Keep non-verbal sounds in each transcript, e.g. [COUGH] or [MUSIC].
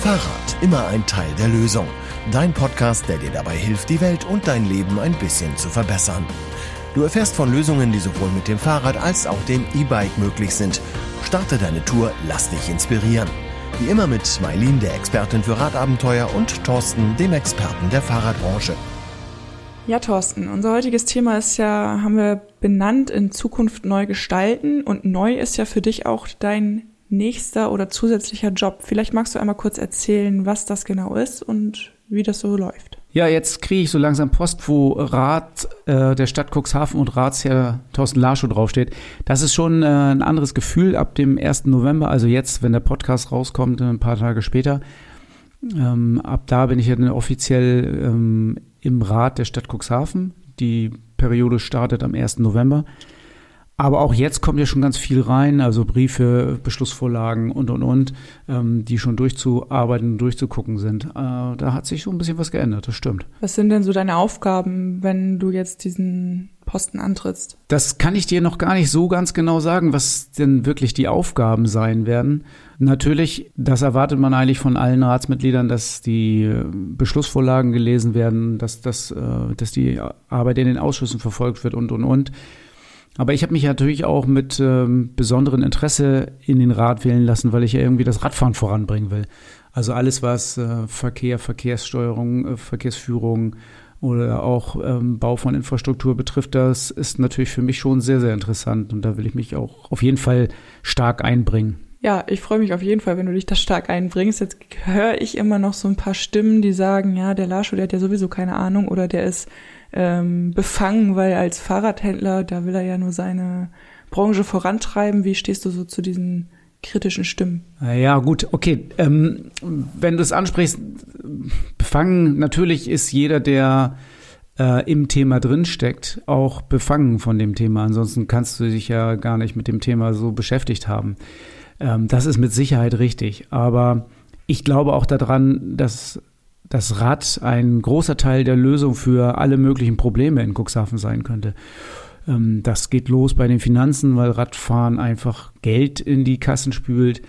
Fahrrad, immer ein Teil der Lösung. Dein Podcast, der dir dabei hilft, die Welt und dein Leben ein bisschen zu verbessern. Du erfährst von Lösungen, die sowohl mit dem Fahrrad als auch dem E-Bike möglich sind. Starte deine Tour, lass dich inspirieren. Wie immer mit Mailin, der Expertin für Radabenteuer, und Thorsten, dem Experten der Fahrradbranche. Ja, Thorsten, unser heutiges Thema ist ja, haben wir benannt, in Zukunft neu gestalten. Und neu ist ja für dich auch dein nächster oder zusätzlicher Job. Vielleicht magst du einmal kurz erzählen, was das genau ist und wie das so läuft. Ja, jetzt kriege ich so langsam Post, wo Rat äh, der Stadt Cuxhaven und Ratsherr Thorsten Larschow draufsteht. Das ist schon äh, ein anderes Gefühl ab dem 1. November, also jetzt, wenn der Podcast rauskommt, ein paar Tage später. Ähm, ab da bin ich ja offiziell ähm, im Rat der Stadt Cuxhaven. Die Periode startet am 1. November. Aber auch jetzt kommt ja schon ganz viel rein, also Briefe, Beschlussvorlagen und, und, und, ähm, die schon durchzuarbeiten und durchzugucken sind. Äh, da hat sich so ein bisschen was geändert, das stimmt. Was sind denn so deine Aufgaben, wenn du jetzt diesen Posten antrittst? Das kann ich dir noch gar nicht so ganz genau sagen, was denn wirklich die Aufgaben sein werden. Natürlich, das erwartet man eigentlich von allen Ratsmitgliedern, dass die äh, Beschlussvorlagen gelesen werden, dass, dass, äh, dass die Arbeit in den Ausschüssen verfolgt wird und, und, und. Aber ich habe mich natürlich auch mit ähm, besonderem Interesse in den Rat wählen lassen, weil ich ja irgendwie das Radfahren voranbringen will. Also alles, was äh, Verkehr, Verkehrssteuerung, äh, Verkehrsführung oder auch ähm, Bau von Infrastruktur betrifft, das ist natürlich für mich schon sehr, sehr interessant. Und da will ich mich auch auf jeden Fall stark einbringen. Ja, ich freue mich auf jeden Fall, wenn du dich da stark einbringst. Jetzt höre ich immer noch so ein paar Stimmen, die sagen, ja, der Lascho, der hat ja sowieso keine Ahnung oder der ist ähm, befangen, weil als Fahrradhändler, da will er ja nur seine Branche vorantreiben. Wie stehst du so zu diesen kritischen Stimmen? Ja, gut, okay. Ähm, wenn du es ansprichst, befangen, natürlich ist jeder, der äh, im Thema drinsteckt, auch befangen von dem Thema. Ansonsten kannst du dich ja gar nicht mit dem Thema so beschäftigt haben. Ähm, das ist mit Sicherheit richtig. Aber ich glaube auch daran, dass das Rad ein großer Teil der Lösung für alle möglichen Probleme in Cuxhaven sein könnte. Ähm, das geht los bei den Finanzen, weil Radfahren einfach Geld in die Kassen spült.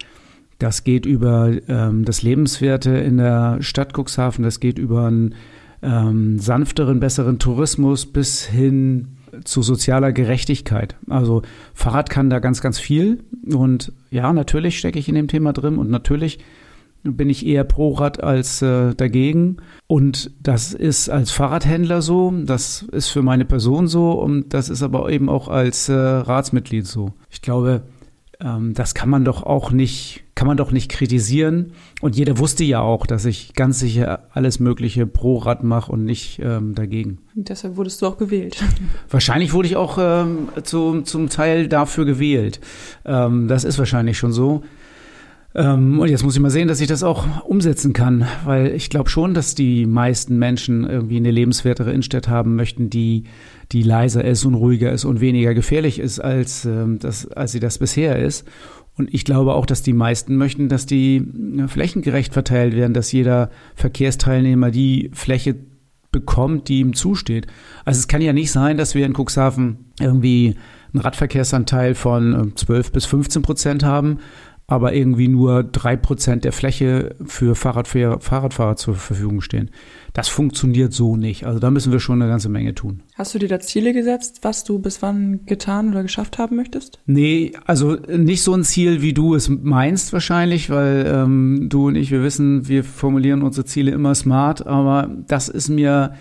Das geht über ähm, das Lebenswerte in der Stadt Cuxhaven. Das geht über einen ähm, sanfteren, besseren Tourismus bis hin zu sozialer Gerechtigkeit. Also Fahrrad kann da ganz, ganz viel. Und ja, natürlich stecke ich in dem Thema drin und natürlich bin ich eher pro Rad als äh, dagegen. Und das ist als Fahrradhändler so, das ist für meine Person so und das ist aber eben auch als äh, Ratsmitglied so. Ich glaube, ähm, das kann man doch auch nicht, kann man doch nicht kritisieren. Und jeder wusste ja auch, dass ich ganz sicher alles Mögliche pro Rad mache und nicht ähm, dagegen. Und deshalb wurdest du auch gewählt. [LAUGHS] Wahrscheinlich wurde ich auch ähm, zu, zum Teil dafür gewählt. Ähm, das ist wahrscheinlich schon so. Ähm, und jetzt muss ich mal sehen, dass ich das auch umsetzen kann, weil ich glaube schon, dass die meisten Menschen irgendwie eine lebenswertere Innenstadt haben möchten, die, die leiser ist und ruhiger ist und weniger gefährlich ist, als, ähm, das, als sie das bisher ist. Und ich glaube auch, dass die meisten möchten, dass die flächengerecht verteilt werden, dass jeder Verkehrsteilnehmer die Fläche bekommt, die ihm zusteht. Also es kann ja nicht sein, dass wir in Cuxhaven irgendwie einen Radverkehrsanteil von 12 äh, bis 15 Prozent haben, aber irgendwie nur drei Prozent der Fläche für Fahrradfahrer, Fahrradfahrer zur Verfügung stehen. Das funktioniert so nicht. Also da müssen wir schon eine ganze Menge tun. Hast du dir da Ziele gesetzt, was du bis wann getan oder geschafft haben möchtest? Nee, also nicht so ein Ziel, wie du es meinst wahrscheinlich, weil ähm, du und ich, wir wissen, wir formulieren unsere Ziele immer smart, aber das ist mir,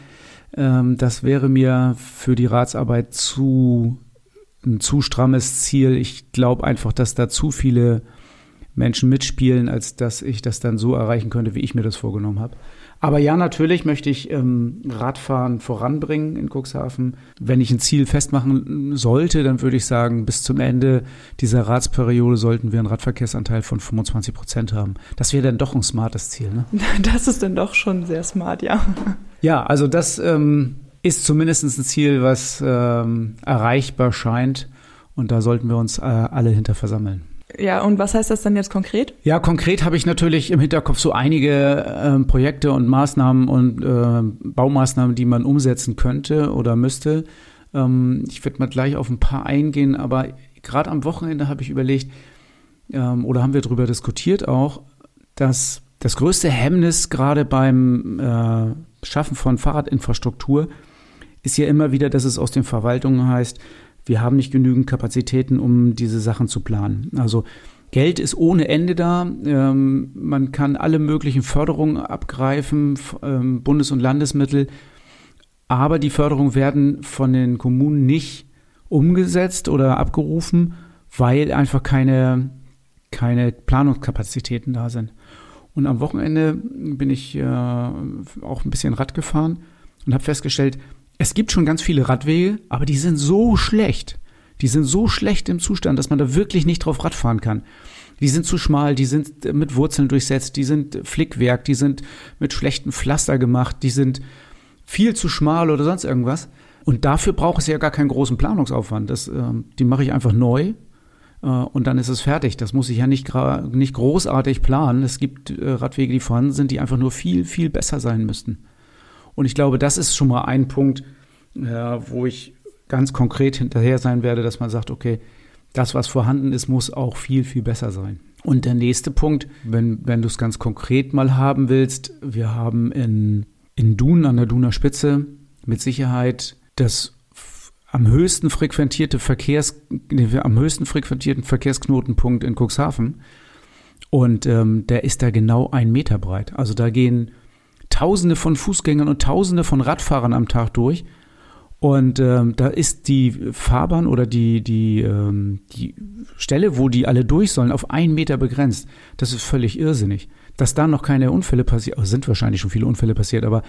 ähm, das wäre mir für die Ratsarbeit zu ein zu strammes Ziel. Ich glaube einfach, dass da zu viele Menschen mitspielen, als dass ich das dann so erreichen könnte, wie ich mir das vorgenommen habe. Aber ja, natürlich möchte ich ähm, Radfahren voranbringen in Cuxhaven. Wenn ich ein Ziel festmachen sollte, dann würde ich sagen, bis zum Ende dieser Ratsperiode sollten wir einen Radverkehrsanteil von 25 Prozent haben. Das wäre dann doch ein smartes Ziel. Ne? [LAUGHS] Das ist dann doch schon sehr smart, ja. [LAUGHS] Ja, also das ähm, ist zumindest ein Ziel, was ähm, erreichbar scheint. Und da sollten wir uns äh, alle hinter versammeln. Ja, und was heißt das dann jetzt konkret? Ja, konkret habe ich natürlich im Hinterkopf so einige äh, Projekte und Maßnahmen und äh, Baumaßnahmen, die man umsetzen könnte oder müsste. Ähm, ich werde mal gleich auf ein paar eingehen, aber gerade am Wochenende habe ich überlegt, ähm, oder haben wir darüber diskutiert auch, dass das größte Hemmnis gerade beim äh, Schaffen von Fahrradinfrastruktur ist ja immer wieder, dass es aus den Verwaltungen heißt, wir haben nicht genügend Kapazitäten, um diese Sachen zu planen. Also Geld ist ohne Ende da. Ähm, man kann alle möglichen Förderungen abgreifen, ähm, Bundes- und Landesmittel. Aber die Förderungen werden von den Kommunen nicht umgesetzt oder abgerufen, weil einfach keine, keine Planungskapazitäten da sind. Und am Wochenende bin ich äh, auch ein bisschen Rad gefahren und habe festgestellt, es gibt schon ganz viele Radwege, aber die sind so schlecht. Die sind so schlecht im Zustand, dass man da wirklich nicht drauf Rad fahren kann. Die sind zu schmal, die sind mit Wurzeln durchsetzt, die sind Flickwerk, die sind mit schlechtem Pflaster gemacht, die sind viel zu schmal oder sonst irgendwas. Und dafür braucht es ja gar keinen großen Planungsaufwand. Das, äh, die mache ich einfach neu äh, und dann ist es fertig. Das muss ich ja nicht, nicht großartig planen. Es gibt äh, Radwege, die vorhanden sind, die einfach nur viel, viel besser sein müssten. Und ich glaube, das ist schon mal ein Punkt, äh, wo ich ganz konkret hinterher sein werde, dass man sagt, okay, das, was vorhanden ist, muss auch viel, viel besser sein. Und der nächste Punkt, wenn, wenn du es ganz konkret mal haben willst, wir haben in, in Dun an der Duner Spitze mit Sicherheit das am höchsten frequentierte Verkehrs, am höchsten frequentierten Verkehrsknotenpunkt in Cuxhaven. Und ähm, der ist da genau ein Meter breit. Also da gehen Tausende von Fußgängern und Tausende von Radfahrern am Tag durch. Und ähm, da ist die Fahrbahn oder die, die, ähm, die Stelle, wo die alle durch sollen, auf einen Meter begrenzt. Das ist völlig irrsinnig. Dass da noch keine Unfälle passiert, also sind wahrscheinlich schon viele Unfälle passiert, aber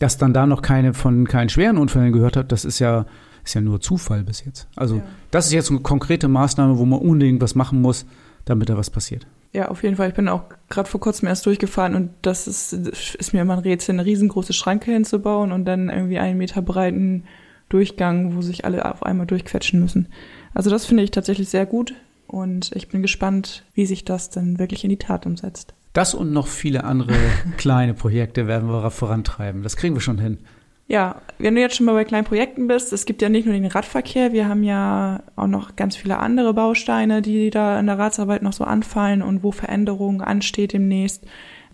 dass dann da noch keine von keinen schweren Unfällen gehört hat, das ist ja ist ja nur Zufall bis jetzt. Also ja. das ist jetzt eine konkrete Maßnahme, wo man unbedingt was machen muss, damit da was passiert. Ja, auf jeden Fall. Ich bin auch gerade vor kurzem erst durchgefahren und das ist, ist mir immer ein Rätsel, eine riesengroße Schranke hinzubauen und dann irgendwie einen Meter breiten Durchgang, wo sich alle auf einmal durchquetschen müssen. Also das finde ich tatsächlich sehr gut und ich bin gespannt, wie sich das dann wirklich in die Tat umsetzt. Das und noch viele andere [LAUGHS] kleine Projekte werden wir vorantreiben. Das kriegen wir schon hin. Ja, wenn du jetzt schon mal bei kleinen Projekten bist, es gibt ja nicht nur den Radverkehr, wir haben ja auch noch ganz viele andere Bausteine, die da in der Ratsarbeit noch so anfallen und wo Veränderungen ansteht demnächst,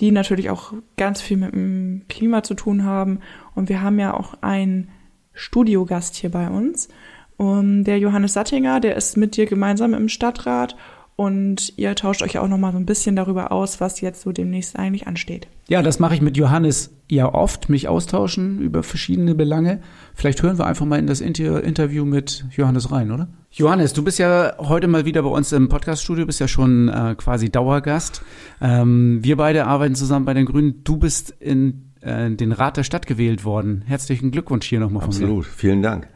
die natürlich auch ganz viel mit dem Klima zu tun haben. Und wir haben ja auch einen Studiogast hier bei uns. Und der Johannes Sattinger, der ist mit dir gemeinsam im Stadtrat und ihr tauscht euch auch noch mal so ein bisschen darüber aus, was jetzt so demnächst eigentlich ansteht. Ja, das mache ich mit Johannes ja oft, mich austauschen über verschiedene Belange. Vielleicht hören wir einfach mal in das Inter Interview mit Johannes rein, oder? Johannes, du bist ja heute mal wieder bei uns im Podcaststudio, bist ja schon äh, quasi Dauergast. Ähm, wir beide arbeiten zusammen bei den Grünen. Du bist in äh, den Rat der Stadt gewählt worden. Herzlichen Glückwunsch hier nochmal von Absolut, mir. Absolut, vielen Dank.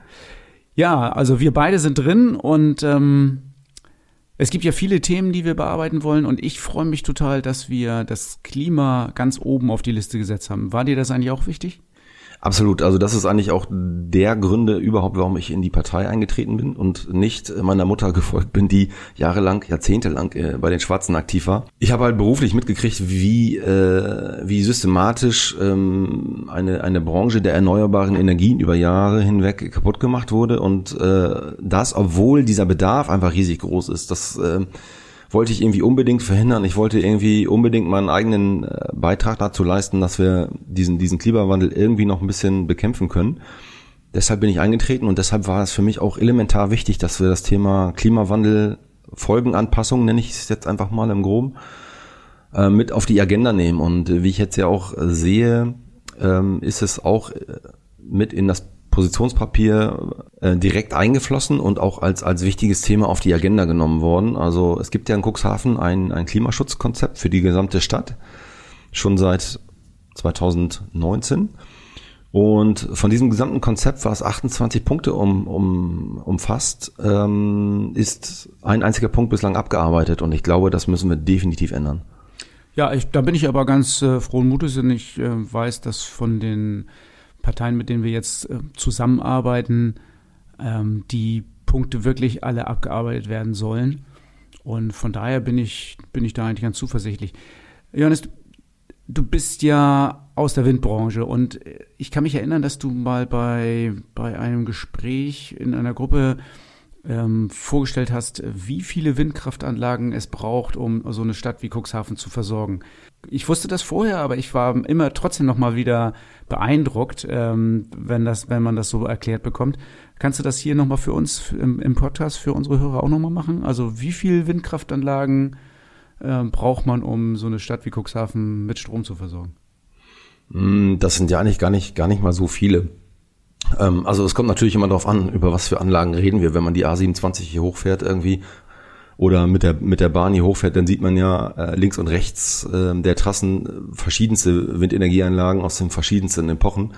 Ja, also wir beide sind drin und ähm, es gibt ja viele Themen, die wir bearbeiten wollen und ich freue mich total, dass wir das Klima ganz oben auf die Liste gesetzt haben. War dir das eigentlich auch wichtig? Absolut. Also das ist eigentlich auch der Gründe überhaupt, warum ich in die Partei eingetreten bin und nicht meiner Mutter [LAUGHS] gefolgt bin, die jahrelang, jahrzehntelang äh, bei den Schwarzen aktiv war. Ich habe halt beruflich mitgekriegt, wie äh, wie systematisch ähm, eine eine Branche der erneuerbaren Energien über Jahre hinweg kaputt gemacht wurde und äh, das, obwohl dieser Bedarf einfach riesig groß ist. Das äh, wollte ich irgendwie unbedingt verhindern. Ich wollte irgendwie unbedingt meinen eigenen äh, Beitrag dazu leisten, dass wir diesen, diesen Klimawandel irgendwie noch ein bisschen bekämpfen können. Deshalb bin ich eingetreten und deshalb war es für mich auch elementar wichtig, dass wir das Thema Klimawandel, Folgenanpassung, nenne ich es jetzt einfach mal im Groben, äh, mit auf die Agenda nehmen. Und wie ich jetzt ja auch sehe, ähm, ist es auch äh, mit in das Positionspapier äh, direkt eingeflossen und auch als, als wichtiges Thema auf die Agenda genommen worden. Also es gibt ja in Cuxhaven ein, ein Klimaschutzkonzept für die gesamte Stadt, schon seit 2019. Und von diesem gesamten Konzept, was 28 Punkte um, um, umfasst, ähm, ist ein einziger Punkt bislang abgearbeitet. Und ich glaube, das müssen wir definitiv ändern. Ja, ich, da bin ich aber ganz äh, frohen Mutes, denn ich äh, weiß, dass von den Parteien, mit denen wir jetzt äh, zusammenarbeiten, ähm, die Punkte wirklich alle abgearbeitet werden sollen. Und von daher bin ich, bin ich da eigentlich ganz zuversichtlich. Johannes, du bist ja aus der Windbranche und ich kann mich erinnern, dass du mal bei, bei einem Gespräch in einer Gruppe ähm, vorgestellt hast, wie viele Windkraftanlagen es braucht, um so eine Stadt wie Cuxhaven zu versorgen. Ich wusste das vorher, aber ich war immer trotzdem noch mal wieder beeindruckt, ähm, wenn das, wenn man das so erklärt bekommt. Kannst du das hier noch mal für uns im, im Podcast für unsere Hörer auch noch mal machen? Also wie viele Windkraftanlagen äh, braucht man, um so eine Stadt wie Cuxhaven mit Strom zu versorgen? Hm, das sind ja eigentlich gar nicht, gar nicht mal so viele. Ähm, also es kommt natürlich immer darauf an, über was für Anlagen reden wir. Wenn man die A27 hier hochfährt irgendwie oder mit der, mit der Bahn hier hochfährt, dann sieht man ja äh, links und rechts äh, der Trassen äh, verschiedenste Windenergieanlagen aus den verschiedensten Epochen.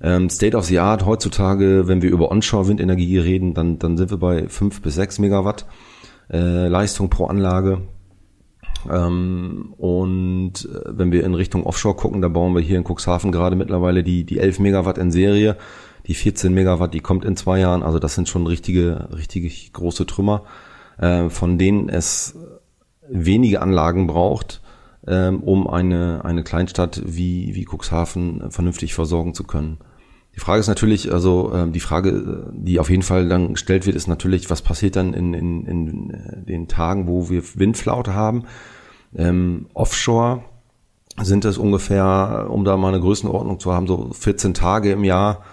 Ähm, State of the Art heutzutage, wenn wir über Onshore-Windenergie reden, dann, dann sind wir bei fünf bis sechs Megawatt äh, Leistung pro Anlage. Ähm, und äh, wenn wir in Richtung Offshore gucken, da bauen wir hier in Cuxhaven gerade mittlerweile die, die 11 Megawatt in Serie. Die 14 Megawatt, die kommt in zwei Jahren. Also das sind schon richtige, richtige große Trümmer, äh, von denen es wenige Anlagen braucht, ähm, um eine, eine Kleinstadt wie, wie Cuxhaven vernünftig versorgen zu können. Die Frage ist natürlich, also äh, die Frage, die auf jeden Fall dann gestellt wird, ist natürlich, was passiert dann in, in, in den Tagen, wo wir Windflaute haben? Ähm, offshore sind es ungefähr, um da mal eine Größenordnung zu haben, so 14 Tage im Jahr,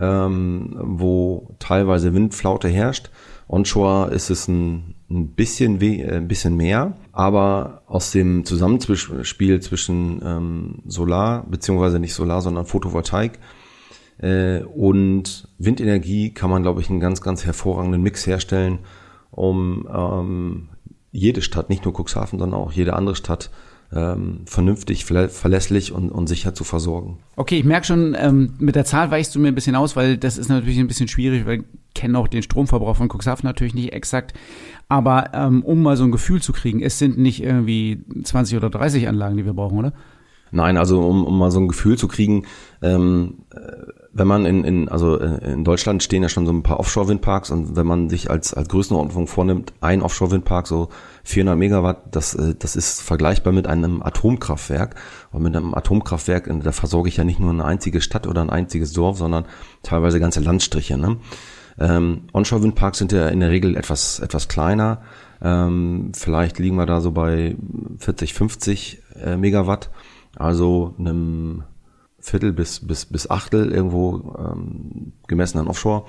ähm, wo teilweise Windflaute herrscht. Onshore ist es ein, ein bisschen weh, äh, ein bisschen mehr, aber aus dem Zusammenspiel zwischen ähm, Solar beziehungsweise nicht Solar, sondern Photovoltaik äh, und Windenergie kann man, glaube ich, einen ganz, ganz hervorragenden Mix herstellen, um ähm, jede Stadt, nicht nur Cuxhaven, sondern auch jede andere Stadt ähm, vernünftig, verlässlich und, und sicher zu versorgen. Okay, ich merke schon, ähm, mit der Zahl weichst du mir ein bisschen aus, weil das ist natürlich ein bisschen schwierig, weil kenne auch den Stromverbrauch von Cuxhaven natürlich nicht exakt. Aber ähm, um mal so ein Gefühl zu kriegen, es sind nicht irgendwie 20 oder 30 Anlagen, die wir brauchen, oder? Nein, also um, um mal so ein Gefühl zu kriegen, ähm, äh, wenn man in, in, also äh, in Deutschland stehen ja schon so ein paar Offshore-Windparks und wenn man sich als, als Größenordnung vornimmt, ein Offshore-Windpark, so 400 Megawatt, das, äh, das ist vergleichbar mit einem Atomkraftwerk. Und mit einem Atomkraftwerk, da versorge ich ja nicht nur eine einzige Stadt oder ein einziges Dorf, sondern teilweise ganze Landstriche. Ne? Ähm, Onshore-Windparks sind ja in der Regel etwas, etwas kleiner. Ähm, vielleicht liegen wir da so bei 40, 50 äh, Megawatt. Also einem Viertel bis, bis, bis Achtel irgendwo ähm, gemessen an Offshore.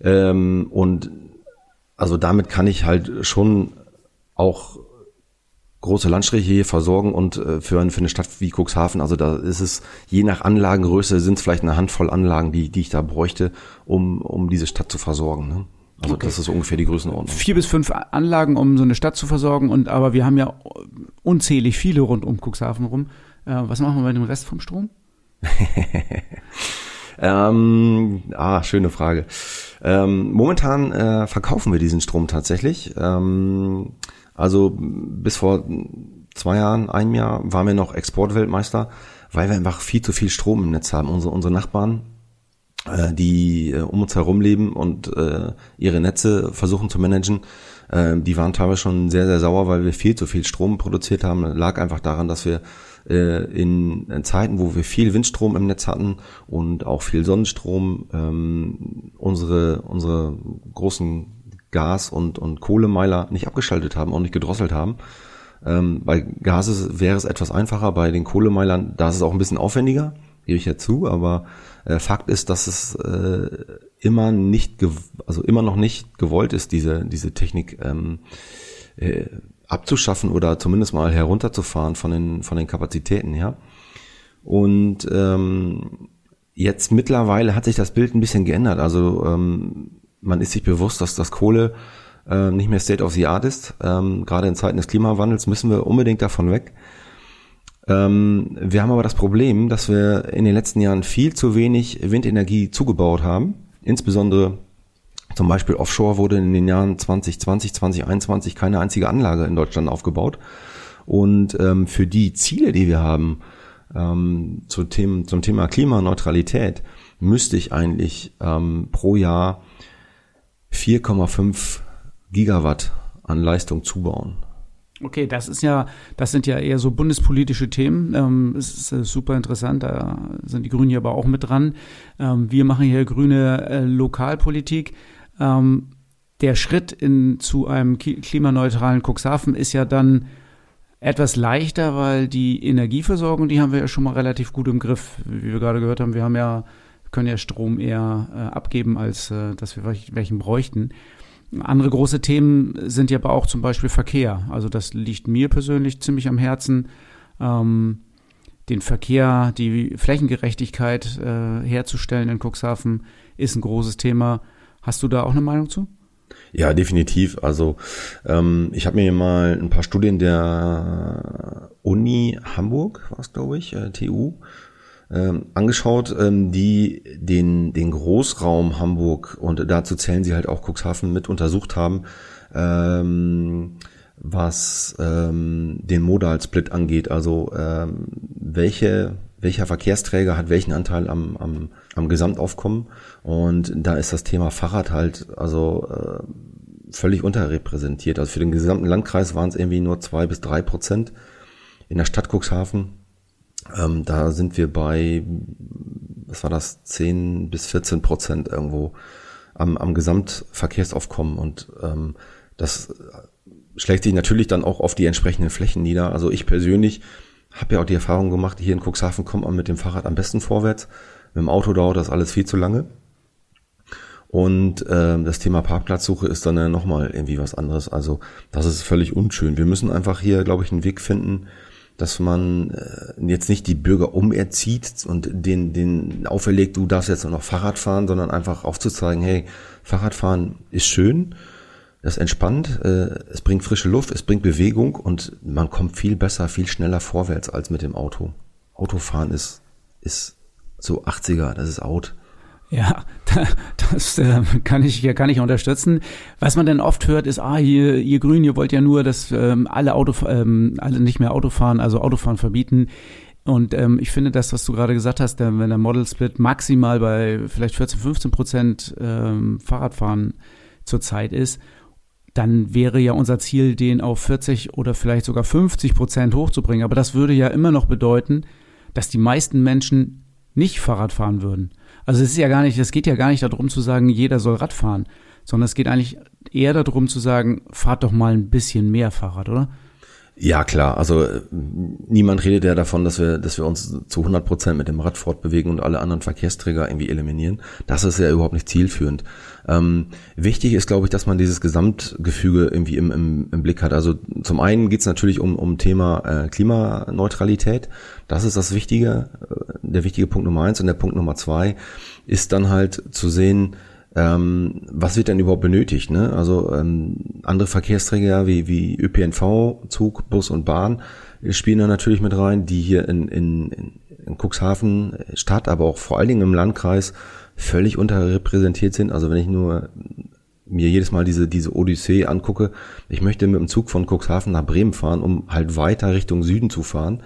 Ähm, und also damit kann ich halt schon auch große Landstriche hier versorgen und äh, für, eine, für eine Stadt wie Cuxhaven, also da ist es je nach Anlagengröße sind es vielleicht eine Handvoll Anlagen, die, die ich da bräuchte, um, um diese Stadt zu versorgen. Ne? Also okay. das ist ungefähr die Größenordnung. Vier bis fünf Anlagen, um so eine Stadt zu versorgen und aber wir haben ja unzählig viele rund um Cuxhaven rum. Äh, was machen wir bei dem Rest vom Strom? [LAUGHS] ähm, ah, schöne Frage. Ähm, momentan äh, verkaufen wir diesen Strom tatsächlich. Ähm, also bis vor zwei Jahren, einem Jahr waren wir noch Exportweltmeister, weil wir einfach viel zu viel Strom im Netz haben. Unsere, unsere Nachbarn, äh, die äh, um uns herum leben und äh, ihre Netze versuchen zu managen, äh, die waren teilweise schon sehr, sehr sauer, weil wir viel zu viel Strom produziert haben. Das lag einfach daran, dass wir äh, in Zeiten, wo wir viel Windstrom im Netz hatten und auch viel Sonnenstrom, ähm, unsere, unsere großen Gas- und, und Kohlemeiler nicht abgeschaltet haben und nicht gedrosselt haben. Ähm, bei Gas ist, wäre es etwas einfacher, bei den Kohlemeilern, da ist es auch ein bisschen aufwendiger, gebe ich ja zu, aber äh, Fakt ist, dass es äh, immer nicht, also immer noch nicht gewollt ist, diese, diese Technik ähm, äh, abzuschaffen oder zumindest mal herunterzufahren von den, von den Kapazitäten her. Und ähm, jetzt mittlerweile hat sich das Bild ein bisschen geändert. Also ähm, man ist sich bewusst, dass das Kohle äh, nicht mehr State of the Art ist. Ähm, gerade in Zeiten des Klimawandels müssen wir unbedingt davon weg. Ähm, wir haben aber das Problem, dass wir in den letzten Jahren viel zu wenig Windenergie zugebaut haben. Insbesondere zum Beispiel Offshore wurde in den Jahren 2020, 2021 keine einzige Anlage in Deutschland aufgebaut. Und ähm, für die Ziele, die wir haben ähm, zu Themen, zum Thema Klimaneutralität, müsste ich eigentlich ähm, pro Jahr 4,5 Gigawatt an Leistung zubauen. Okay, das ist ja, das sind ja eher so bundespolitische Themen. Ähm, es ist äh, super interessant, da sind die Grünen hier aber auch mit dran. Ähm, wir machen hier grüne äh, Lokalpolitik. Ähm, der Schritt in, zu einem klimaneutralen Cuxhaven ist ja dann etwas leichter, weil die Energieversorgung, die haben wir ja schon mal relativ gut im Griff. Wie wir gerade gehört haben, wir haben ja, können ja Strom eher äh, abgeben, als äh, dass wir welchen bräuchten. Andere große Themen sind ja aber auch zum Beispiel Verkehr. Also das liegt mir persönlich ziemlich am Herzen. Ähm, den Verkehr, die Flächengerechtigkeit äh, herzustellen in Cuxhaven ist ein großes Thema. Hast du da auch eine Meinung zu? Ja, definitiv. Also ähm, ich habe mir mal ein paar Studien der Uni Hamburg, was glaube ich, äh, TU, ähm, angeschaut, ähm, die den, den Großraum Hamburg und dazu zählen sie halt auch Cuxhaven mit untersucht haben, ähm, was ähm, den Modal-Split angeht. Also ähm, welche, welcher Verkehrsträger hat welchen Anteil am, am, am Gesamtaufkommen. Und da ist das Thema Fahrrad halt also äh, völlig unterrepräsentiert. Also für den gesamten Landkreis waren es irgendwie nur zwei bis drei Prozent. In der Stadt Cuxhaven ähm, da sind wir bei, was war das, 10 bis 14 Prozent irgendwo am, am Gesamtverkehrsaufkommen. Und ähm, das schlägt sich natürlich dann auch auf die entsprechenden Flächen nieder. Also ich persönlich habe ja auch die Erfahrung gemacht, hier in Cuxhaven kommt man mit dem Fahrrad am besten vorwärts. Mit dem Auto dauert das alles viel zu lange. Und ähm, das Thema Parkplatzsuche ist dann ja nochmal irgendwie was anderes. Also das ist völlig unschön. Wir müssen einfach hier, glaube ich, einen Weg finden, dass man äh, jetzt nicht die Bürger umerzieht und den, den auferlegt, du darfst jetzt nur noch Fahrrad fahren, sondern einfach aufzuzeigen, hey, Fahrradfahren ist schön, das entspannt, äh, es bringt frische Luft, es bringt Bewegung und man kommt viel besser, viel schneller vorwärts als mit dem Auto. Autofahren ist, ist so 80er, das ist out. Ja, [LAUGHS] das äh, kann ich kann ich unterstützen. Was man denn oft hört, ist, ah, ihr, ihr Grünen, ihr wollt ja nur, dass ähm, alle Auto, ähm, alle nicht mehr Autofahren, also Autofahren verbieten. Und ähm, ich finde das, was du gerade gesagt hast, der, wenn der Model Split maximal bei vielleicht 14, 15 Prozent ähm, Fahrradfahren zurzeit ist, dann wäre ja unser Ziel, den auf 40 oder vielleicht sogar 50 Prozent hochzubringen. Aber das würde ja immer noch bedeuten, dass die meisten Menschen nicht Fahrrad fahren würden. Also es ist ja gar nicht, es geht ja gar nicht darum zu sagen, jeder soll Rad fahren, sondern es geht eigentlich eher darum zu sagen, fahrt doch mal ein bisschen mehr Fahrrad, oder? Ja, klar. Also äh, niemand redet ja davon, dass wir, dass wir uns zu 100 Prozent mit dem Rad fortbewegen und alle anderen Verkehrsträger irgendwie eliminieren. Das ist ja überhaupt nicht zielführend. Ähm, wichtig ist, glaube ich, dass man dieses Gesamtgefüge irgendwie im, im, im Blick hat. Also zum einen geht es natürlich um, um Thema äh, Klimaneutralität. Das ist das Wichtige, äh, der wichtige Punkt Nummer eins. Und der Punkt Nummer zwei ist dann halt zu sehen, ähm, was wird denn überhaupt benötigt? Ne? Also ähm, andere Verkehrsträger wie, wie ÖPNV, Zug, Bus und Bahn spielen da natürlich mit rein, die hier in, in, in Cuxhaven Stadt, aber auch vor allen Dingen im Landkreis völlig unterrepräsentiert sind. Also wenn ich nur mir jedes Mal diese, diese Odyssee angucke, ich möchte mit dem Zug von Cuxhaven nach Bremen fahren, um halt weiter Richtung Süden zu fahren.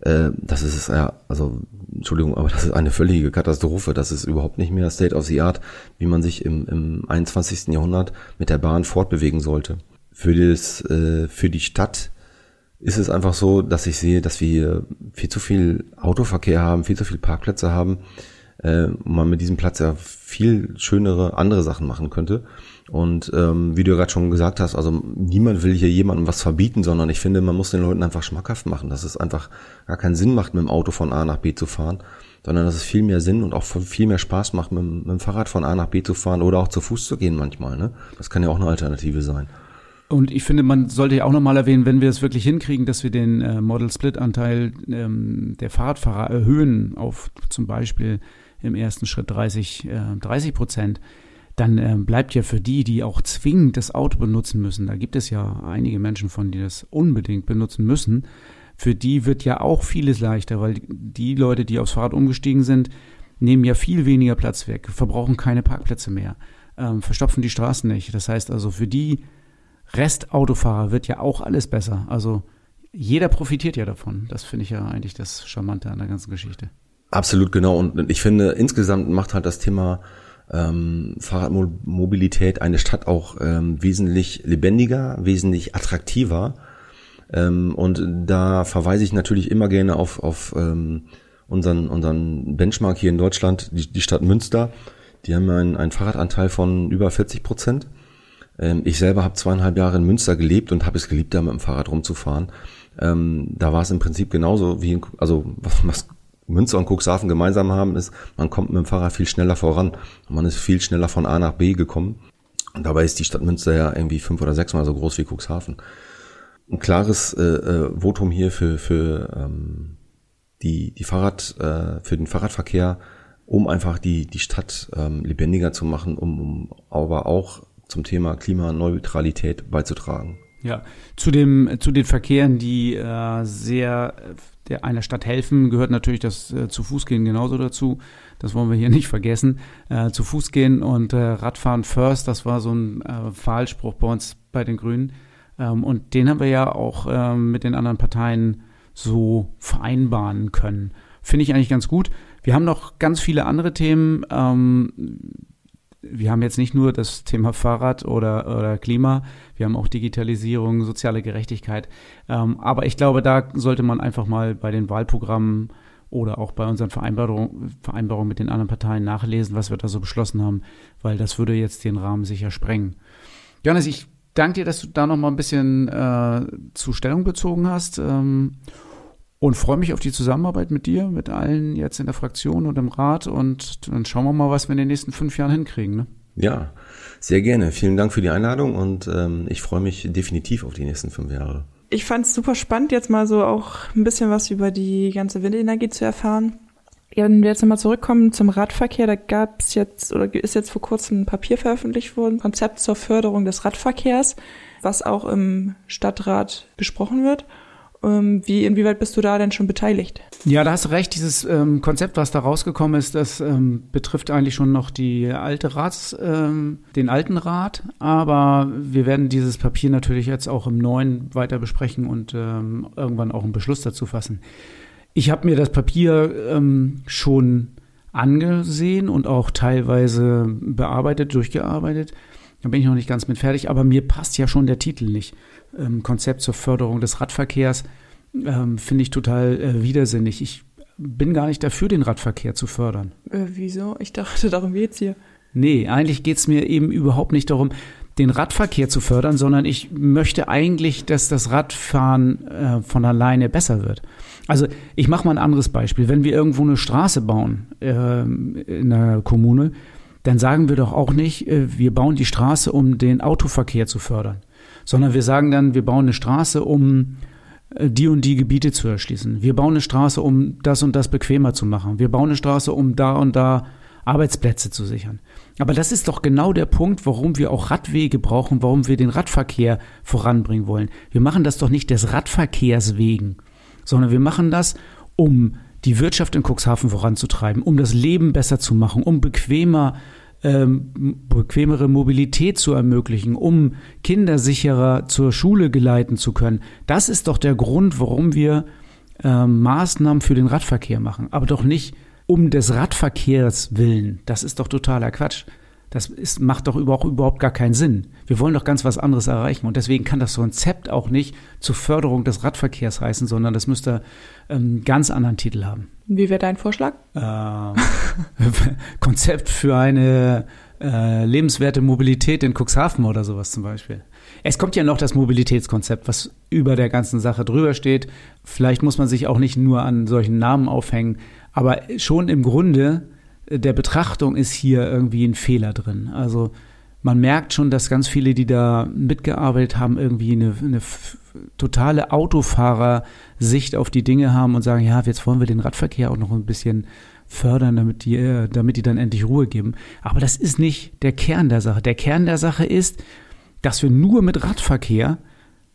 Äh, das ist ja, also Entschuldigung, aber das ist eine völlige Katastrophe. Das ist überhaupt nicht mehr State of the Art, wie man sich im, im 21. Jahrhundert mit der Bahn fortbewegen sollte. Für, das, äh, für die Stadt ist es einfach so, dass ich sehe, dass wir viel zu viel Autoverkehr haben, viel zu viel Parkplätze haben, äh, man mit diesem Platz ja viel schönere andere Sachen machen könnte. Und ähm, wie du ja gerade schon gesagt hast, also niemand will hier jemandem was verbieten, sondern ich finde, man muss den Leuten einfach schmackhaft machen, dass es einfach gar keinen Sinn macht, mit dem Auto von A nach B zu fahren, sondern dass es viel mehr Sinn und auch viel mehr Spaß macht, mit, mit dem Fahrrad von A nach B zu fahren oder auch zu Fuß zu gehen manchmal. Ne? Das kann ja auch eine Alternative sein. Und ich finde, man sollte ja auch nochmal erwähnen, wenn wir es wirklich hinkriegen, dass wir den äh, Model Split Anteil ähm, der Fahrradfahrer erhöhen auf zum Beispiel im ersten Schritt 30, äh, 30 Prozent, dann äh, bleibt ja für die, die auch zwingend das Auto benutzen müssen, da gibt es ja einige Menschen von, die das unbedingt benutzen müssen, für die wird ja auch vieles leichter, weil die Leute, die aufs Fahrrad umgestiegen sind, nehmen ja viel weniger Platz weg, verbrauchen keine Parkplätze mehr, ähm, verstopfen die Straßen nicht. Das heißt also, für die Restautofahrer wird ja auch alles besser. Also jeder profitiert ja davon. Das finde ich ja eigentlich das Charmante an der ganzen Geschichte. Absolut genau. Und ich finde, insgesamt macht halt das Thema ähm, Fahrradmobilität eine Stadt auch ähm, wesentlich lebendiger, wesentlich attraktiver. Ähm, und da verweise ich natürlich immer gerne auf, auf ähm, unseren, unseren Benchmark hier in Deutschland, die, die Stadt Münster. Die haben einen, einen Fahrradanteil von über 40 Prozent. Ähm, ich selber habe zweieinhalb Jahre in Münster gelebt und habe es geliebt, da mit dem Fahrrad rumzufahren. Ähm, da war es im Prinzip genauso wie, in, also [LAUGHS] was Münster und Cuxhaven gemeinsam haben, ist, man kommt mit dem Fahrrad viel schneller voran. Man ist viel schneller von A nach B gekommen. Und dabei ist die Stadt Münster ja irgendwie fünf oder sechsmal so groß wie Cuxhaven. Ein klares äh, äh, Votum hier für, für ähm, die, die Fahrrad, äh, für den Fahrradverkehr, um einfach die, die Stadt ähm, lebendiger zu machen, um, um aber auch zum Thema Klimaneutralität beizutragen. Ja, zu dem zu den Verkehren, die äh, sehr der einer Stadt helfen, gehört natürlich das äh, zu Fuß gehen genauso dazu. Das wollen wir hier [LAUGHS] nicht vergessen. Äh, zu Fuß gehen und äh, Radfahren first, das war so ein äh, Wahlspruch bei uns bei den Grünen. Ähm, und den haben wir ja auch ähm, mit den anderen Parteien so vereinbaren können. Finde ich eigentlich ganz gut. Wir haben noch ganz viele andere Themen. Ähm, wir haben jetzt nicht nur das Thema Fahrrad oder, oder Klima, wir haben auch Digitalisierung, soziale Gerechtigkeit. Ähm, aber ich glaube, da sollte man einfach mal bei den Wahlprogrammen oder auch bei unseren Vereinbarungen, Vereinbarungen mit den anderen Parteien nachlesen, was wir da so beschlossen haben, weil das würde jetzt den Rahmen sicher sprengen. Johannes, ich danke dir, dass du da noch mal ein bisschen äh, zu Stellung bezogen hast. Ähm, und freue mich auf die Zusammenarbeit mit dir, mit allen jetzt in der Fraktion und im Rat und dann schauen wir mal, was wir in den nächsten fünf Jahren hinkriegen. Ne? Ja, sehr gerne. Vielen Dank für die Einladung und ähm, ich freue mich definitiv auf die nächsten fünf Jahre. Ich fand es super spannend, jetzt mal so auch ein bisschen was über die ganze Windenergie zu erfahren. Wenn wir jetzt nochmal zurückkommen zum Radverkehr, da gab es jetzt oder ist jetzt vor kurzem ein Papier veröffentlicht worden, Konzept zur Förderung des Radverkehrs, was auch im Stadtrat besprochen wird. Ähm, wie, inwieweit bist du da denn schon beteiligt? Ja, da hast du recht. Dieses ähm, Konzept, was da rausgekommen ist, das ähm, betrifft eigentlich schon noch die alte Rats, ähm, den alten Rat. Aber wir werden dieses Papier natürlich jetzt auch im neuen weiter besprechen und ähm, irgendwann auch einen Beschluss dazu fassen. Ich habe mir das Papier ähm, schon angesehen und auch teilweise bearbeitet, durchgearbeitet. Da bin ich noch nicht ganz mit fertig, aber mir passt ja schon der Titel nicht ähm, Konzept zur Förderung des Radverkehrs ähm, finde ich total äh, widersinnig. Ich bin gar nicht dafür, den Radverkehr zu fördern. Äh, wieso? Ich dachte, [LAUGHS] darum geht's hier. Nee, eigentlich geht's mir eben überhaupt nicht darum, den Radverkehr zu fördern, sondern ich möchte eigentlich, dass das Radfahren äh, von alleine besser wird. Also ich mache mal ein anderes Beispiel. Wenn wir irgendwo eine Straße bauen äh, in einer Kommune, dann sagen wir doch auch nicht, äh, wir bauen die Straße, um den Autoverkehr zu fördern sondern wir sagen dann, wir bauen eine Straße, um äh, die und die Gebiete zu erschließen. Wir bauen eine Straße, um das und das bequemer zu machen. Wir bauen eine Straße, um da und da Arbeitsplätze zu sichern. Aber das ist doch genau der Punkt, warum wir auch Radwege brauchen, warum wir den Radverkehr voranbringen wollen. Wir machen das doch nicht des Radverkehrs wegen, sondern wir machen das, um die Wirtschaft in Cuxhaven voranzutreiben, um das Leben besser zu machen, um bequemer ähm, bequemere Mobilität zu ermöglichen, um Kinder sicherer zur Schule geleiten zu können. Das ist doch der Grund, warum wir äh, Maßnahmen für den Radverkehr machen, aber doch nicht um des Radverkehrs willen. Das ist doch totaler Quatsch. Das ist, macht doch überhaupt, überhaupt gar keinen Sinn. Wir wollen doch ganz was anderes erreichen. Und deswegen kann das Konzept auch nicht zur Förderung des Radverkehrs heißen, sondern das müsste ähm, ganz anderen Titel haben. Wie wäre dein Vorschlag? Äh, [LAUGHS] Konzept für eine äh, lebenswerte Mobilität in Cuxhaven oder sowas zum Beispiel. Es kommt ja noch das Mobilitätskonzept, was über der ganzen Sache drüber steht. Vielleicht muss man sich auch nicht nur an solchen Namen aufhängen, aber schon im Grunde der Betrachtung ist hier irgendwie ein Fehler drin. Also man merkt schon, dass ganz viele, die da mitgearbeitet haben, irgendwie eine, eine totale Autofahrersicht auf die Dinge haben und sagen, ja, jetzt wollen wir den Radverkehr auch noch ein bisschen fördern, damit die, äh, damit die dann endlich Ruhe geben. Aber das ist nicht der Kern der Sache. Der Kern der Sache ist, dass wir nur mit Radverkehr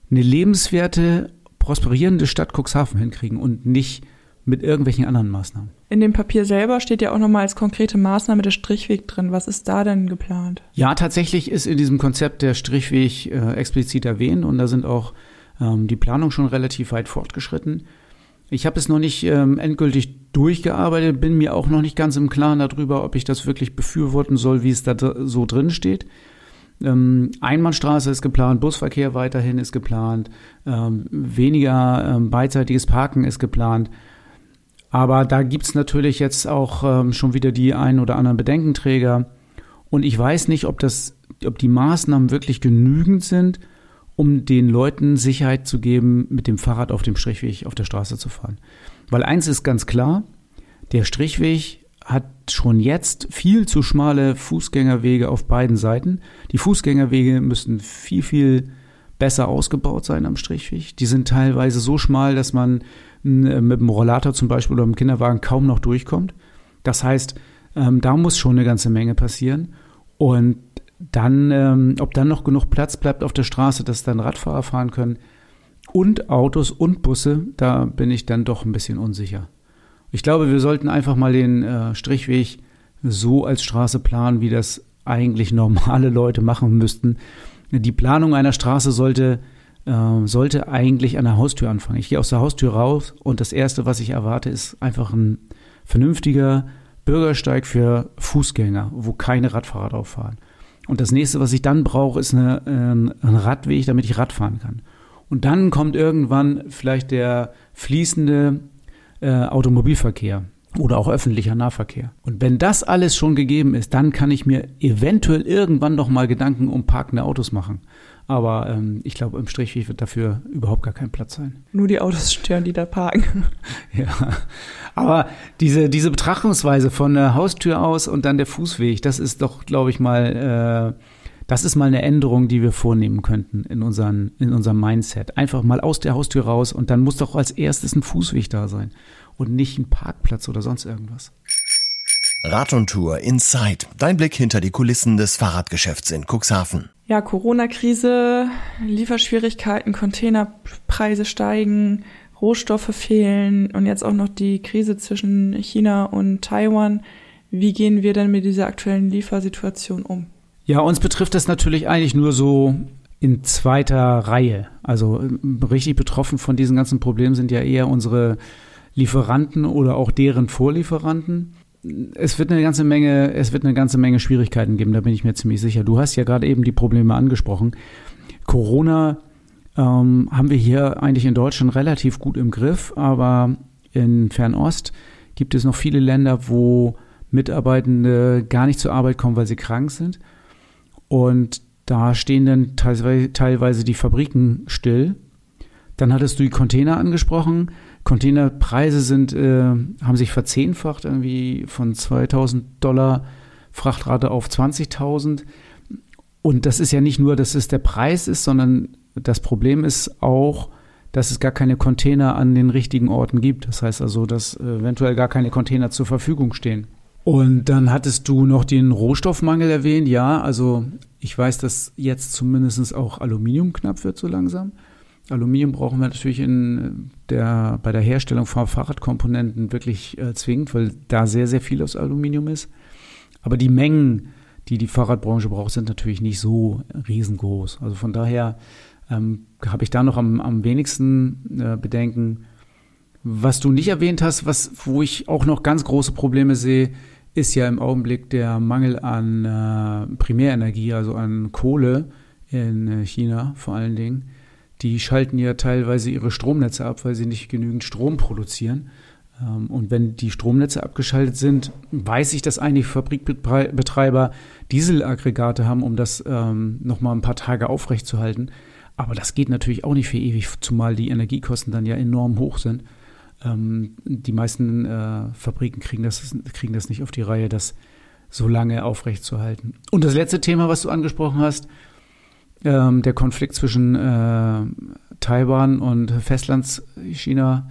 eine lebenswerte, prosperierende Stadt Cuxhaven hinkriegen und nicht mit irgendwelchen anderen Maßnahmen. In dem Papier selber steht ja auch nochmal als konkrete Maßnahme der Strichweg drin. Was ist da denn geplant? Ja, tatsächlich ist in diesem Konzept der Strichweg äh, explizit erwähnt und da sind auch ähm, die Planung schon relativ weit fortgeschritten. Ich habe es noch nicht ähm, endgültig durchgearbeitet, bin mir auch noch nicht ganz im Klaren darüber, ob ich das wirklich befürworten soll, wie es da so drin steht. Ähm, Einbahnstraße ist geplant, Busverkehr weiterhin ist geplant, ähm, weniger ähm, beidseitiges Parken ist geplant. Aber da gibt's natürlich jetzt auch ähm, schon wieder die ein oder anderen Bedenkenträger. Und ich weiß nicht, ob das ob die Maßnahmen wirklich genügend sind, um den Leuten Sicherheit zu geben, mit dem Fahrrad auf dem Strichweg auf der Straße zu fahren. Weil eins ist ganz klar, der Strichweg hat schon jetzt viel zu schmale Fußgängerwege auf beiden Seiten. Die Fußgängerwege müssen viel, viel besser ausgebaut sein am Strichweg. Die sind teilweise so schmal, dass man äh, mit dem Rollator zum Beispiel oder im Kinderwagen kaum noch durchkommt. Das heißt, ähm, da muss schon eine ganze Menge passieren. Und dann, ähm, ob dann noch genug Platz bleibt auf der Straße, dass dann Radfahrer fahren können und Autos und Busse, da bin ich dann doch ein bisschen unsicher. Ich glaube, wir sollten einfach mal den äh, Strichweg so als Straße planen, wie das eigentlich normale Leute machen müssten. Die Planung einer Straße sollte, äh, sollte eigentlich an der Haustür anfangen. Ich gehe aus der Haustür raus und das Erste, was ich erwarte, ist einfach ein vernünftiger Bürgersteig für Fußgänger, wo keine Radfahrer drauf fahren. Und das nächste, was ich dann brauche, ist eine, äh, ein Radweg, damit ich Rad fahren kann. Und dann kommt irgendwann vielleicht der fließende äh, Automobilverkehr oder auch öffentlicher Nahverkehr. Und wenn das alles schon gegeben ist, dann kann ich mir eventuell irgendwann noch mal Gedanken um parkende Autos machen. Aber ähm, ich glaube, im Strichweg wird dafür überhaupt gar kein Platz sein. Nur die Autos stören, die da parken. [LAUGHS] ja. Aber diese, diese Betrachtungsweise von der Haustür aus und dann der Fußweg, das ist doch, glaube ich, mal, äh, das ist mal eine Änderung, die wir vornehmen könnten in, unseren, in unserem Mindset. Einfach mal aus der Haustür raus und dann muss doch als erstes ein Fußweg da sein und nicht ein Parkplatz oder sonst irgendwas. Rad und Tour Inside. Dein Blick hinter die Kulissen des Fahrradgeschäfts in Cuxhaven. Ja, Corona-Krise, Lieferschwierigkeiten, Containerpreise steigen, Rohstoffe fehlen und jetzt auch noch die Krise zwischen China und Taiwan. Wie gehen wir denn mit dieser aktuellen Liefersituation um? Ja, uns betrifft das natürlich eigentlich nur so in zweiter Reihe. Also äh, richtig betroffen von diesen ganzen Problemen sind ja eher unsere Lieferanten oder auch deren Vorlieferanten es wird eine ganze Menge, es wird eine ganze Menge Schwierigkeiten geben, da bin ich mir ziemlich sicher. Du hast ja gerade eben die Probleme angesprochen. Corona ähm, haben wir hier eigentlich in Deutschland relativ gut im Griff, aber in Fernost gibt es noch viele Länder, wo Mitarbeitende gar nicht zur Arbeit kommen, weil sie krank sind. Und da stehen dann teilweise die Fabriken still. Dann hattest du die Container angesprochen. Containerpreise sind, äh, haben sich verzehnfacht, irgendwie von 2000 Dollar Frachtrate auf 20.000. Und das ist ja nicht nur, dass es der Preis ist, sondern das Problem ist auch, dass es gar keine Container an den richtigen Orten gibt. Das heißt also, dass eventuell gar keine Container zur Verfügung stehen. Und dann hattest du noch den Rohstoffmangel erwähnt. Ja, also ich weiß, dass jetzt zumindest auch Aluminium knapp wird so langsam. Aluminium brauchen wir natürlich in der, bei der Herstellung von Fahrradkomponenten wirklich äh, zwingend, weil da sehr, sehr viel aus Aluminium ist. Aber die Mengen, die die Fahrradbranche braucht, sind natürlich nicht so riesengroß. Also von daher ähm, habe ich da noch am, am wenigsten äh, Bedenken. Was du nicht erwähnt hast, was, wo ich auch noch ganz große Probleme sehe, ist ja im Augenblick der Mangel an äh, Primärenergie, also an Kohle in äh, China vor allen Dingen die schalten ja teilweise ihre Stromnetze ab, weil sie nicht genügend Strom produzieren. Ähm, und wenn die Stromnetze abgeschaltet sind, weiß ich, dass einige Fabrikbetreiber Dieselaggregate haben, um das ähm, nochmal ein paar Tage aufrechtzuerhalten. Aber das geht natürlich auch nicht für ewig, zumal die Energiekosten dann ja enorm hoch sind. Ähm, die meisten äh, Fabriken kriegen das, kriegen das nicht auf die Reihe, das so lange aufrechtzuerhalten. Und das letzte Thema, was du angesprochen hast, ähm, der Konflikt zwischen äh, Taiwan und Festlandschina,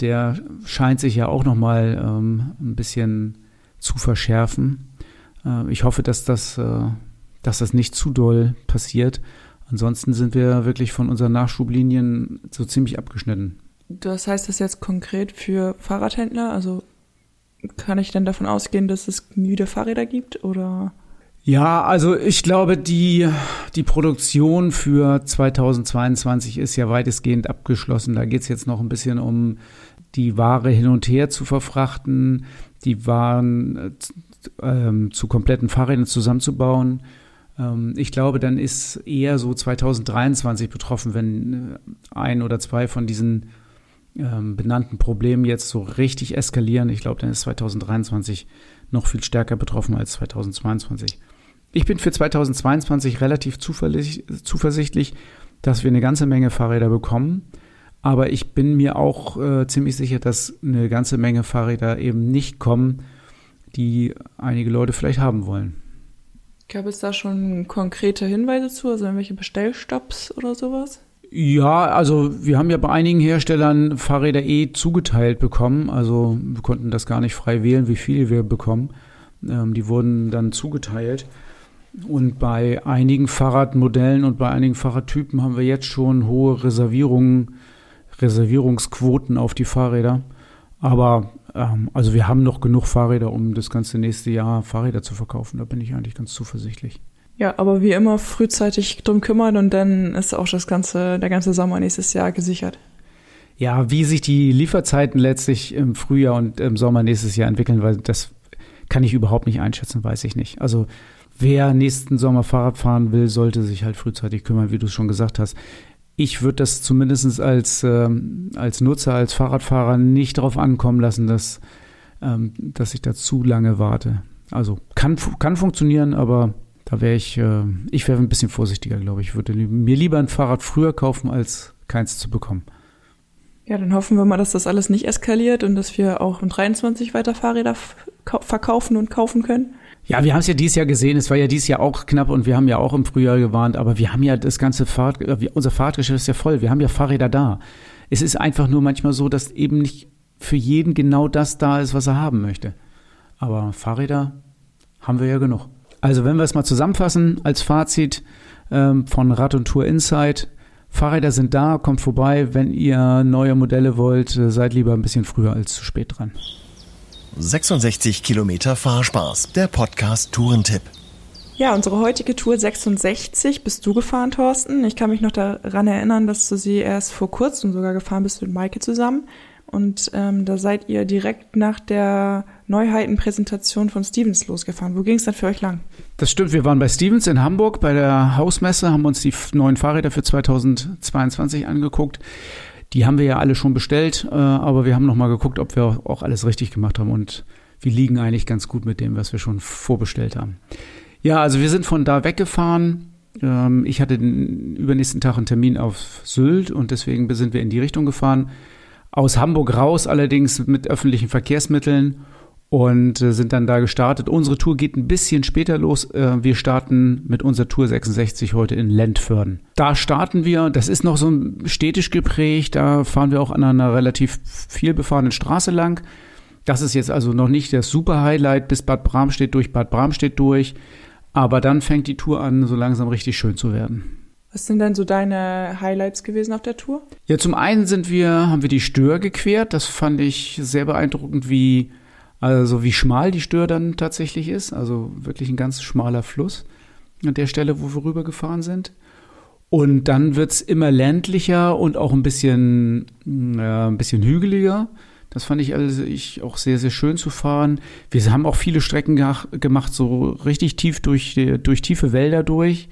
der scheint sich ja auch noch mal ähm, ein bisschen zu verschärfen. Äh, ich hoffe, dass das, äh, dass das nicht zu doll passiert. Ansonsten sind wir wirklich von unseren Nachschublinien so ziemlich abgeschnitten. Das heißt das jetzt konkret für Fahrradhändler? Also kann ich denn davon ausgehen, dass es wieder Fahrräder gibt oder? Ja, also ich glaube, die, die Produktion für 2022 ist ja weitestgehend abgeschlossen. Da geht es jetzt noch ein bisschen um die Ware hin und her zu verfrachten, die Waren äh, zu kompletten Fahrrädern zusammenzubauen. Ähm, ich glaube, dann ist eher so 2023 betroffen, wenn äh, ein oder zwei von diesen ähm, benannten Problemen jetzt so richtig eskalieren. Ich glaube, dann ist 2023 noch viel stärker betroffen als 2022. Ich bin für 2022 relativ zuversichtlich, dass wir eine ganze Menge Fahrräder bekommen. Aber ich bin mir auch äh, ziemlich sicher, dass eine ganze Menge Fahrräder eben nicht kommen, die einige Leute vielleicht haben wollen. Gab es da schon konkrete Hinweise zu, also irgendwelche Bestellstopps oder sowas? Ja, also wir haben ja bei einigen Herstellern Fahrräder eh zugeteilt bekommen. Also wir konnten das gar nicht frei wählen, wie viele wir bekommen. Ähm, die wurden dann zugeteilt. Und bei einigen Fahrradmodellen und bei einigen Fahrradtypen haben wir jetzt schon hohe Reservierungen, Reservierungsquoten auf die Fahrräder. Aber ähm, also wir haben noch genug Fahrräder, um das ganze nächste Jahr Fahrräder zu verkaufen. Da bin ich eigentlich ganz zuversichtlich. Ja, aber wie immer frühzeitig drum kümmern und dann ist auch das ganze, der ganze Sommer nächstes Jahr gesichert. Ja, wie sich die Lieferzeiten letztlich im Frühjahr und im Sommer nächstes Jahr entwickeln, weil das kann ich überhaupt nicht einschätzen, weiß ich nicht. Also wer nächsten Sommer Fahrrad fahren will, sollte sich halt frühzeitig kümmern, wie du es schon gesagt hast. Ich würde das zumindest als, ähm, als Nutzer, als Fahrradfahrer nicht darauf ankommen lassen, dass, ähm, dass ich da zu lange warte. Also kann, kann funktionieren, aber da wäre ich, äh, ich wäre ein bisschen vorsichtiger, glaube ich. Ich würde mir lieber ein Fahrrad früher kaufen, als keins zu bekommen. Ja, dann hoffen wir mal, dass das alles nicht eskaliert und dass wir auch im 23 weiter Fahrräder verkaufen und kaufen können. Ja, wir haben es ja dieses Jahr gesehen. Es war ja dieses Jahr auch knapp und wir haben ja auch im Frühjahr gewarnt. Aber wir haben ja das ganze Fahrrad, äh, unser Fahrradgeschäft ist ja voll. Wir haben ja Fahrräder da. Es ist einfach nur manchmal so, dass eben nicht für jeden genau das da ist, was er haben möchte. Aber Fahrräder haben wir ja genug. Also wenn wir es mal zusammenfassen als Fazit ähm, von Rad und Tour Insight. Fahrräder sind da, kommt vorbei. Wenn ihr neue Modelle wollt, äh, seid lieber ein bisschen früher als zu spät dran. 66 Kilometer Fahrspaß, der Podcast Tourentipp. Ja, unsere heutige Tour 66 bist du gefahren, Thorsten. Ich kann mich noch daran erinnern, dass du sie erst vor kurzem sogar gefahren bist mit Maike zusammen. Und ähm, da seid ihr direkt nach der Neuheitenpräsentation von Stevens losgefahren. Wo ging es dann für euch lang? Das stimmt, wir waren bei Stevens in Hamburg bei der Hausmesse, haben uns die neuen Fahrräder für 2022 angeguckt. Die haben wir ja alle schon bestellt, äh, aber wir haben noch mal geguckt, ob wir auch alles richtig gemacht haben und wir liegen eigentlich ganz gut mit dem, was wir schon vorbestellt haben. Ja, also wir sind von da weggefahren. Ähm, ich hatte den übernächsten Tag einen Termin auf Sylt und deswegen sind wir in die Richtung gefahren aus Hamburg raus, allerdings mit öffentlichen Verkehrsmitteln und äh, sind dann da gestartet. Unsere Tour geht ein bisschen später los. Äh, wir starten mit unserer Tour 66 heute in Lentförden. Da starten wir, das ist noch so städtisch geprägt, da fahren wir auch an einer relativ viel befahrenen Straße lang. Das ist jetzt also noch nicht das super Highlight bis Bad Bramstedt durch Bad Bramstedt durch, aber dann fängt die Tour an, so langsam richtig schön zu werden. Was sind denn so deine Highlights gewesen auf der Tour? Ja, zum einen sind wir, haben wir die Stör gequert. Das fand ich sehr beeindruckend, wie, also wie schmal die Stör dann tatsächlich ist. Also wirklich ein ganz schmaler Fluss an der Stelle, wo wir rübergefahren sind. Und dann wird's immer ländlicher und auch ein bisschen, ja, ein bisschen hügeliger. Das fand ich also ich auch sehr, sehr schön zu fahren. Wir haben auch viele Strecken gemacht, so richtig tief durch, durch tiefe Wälder durch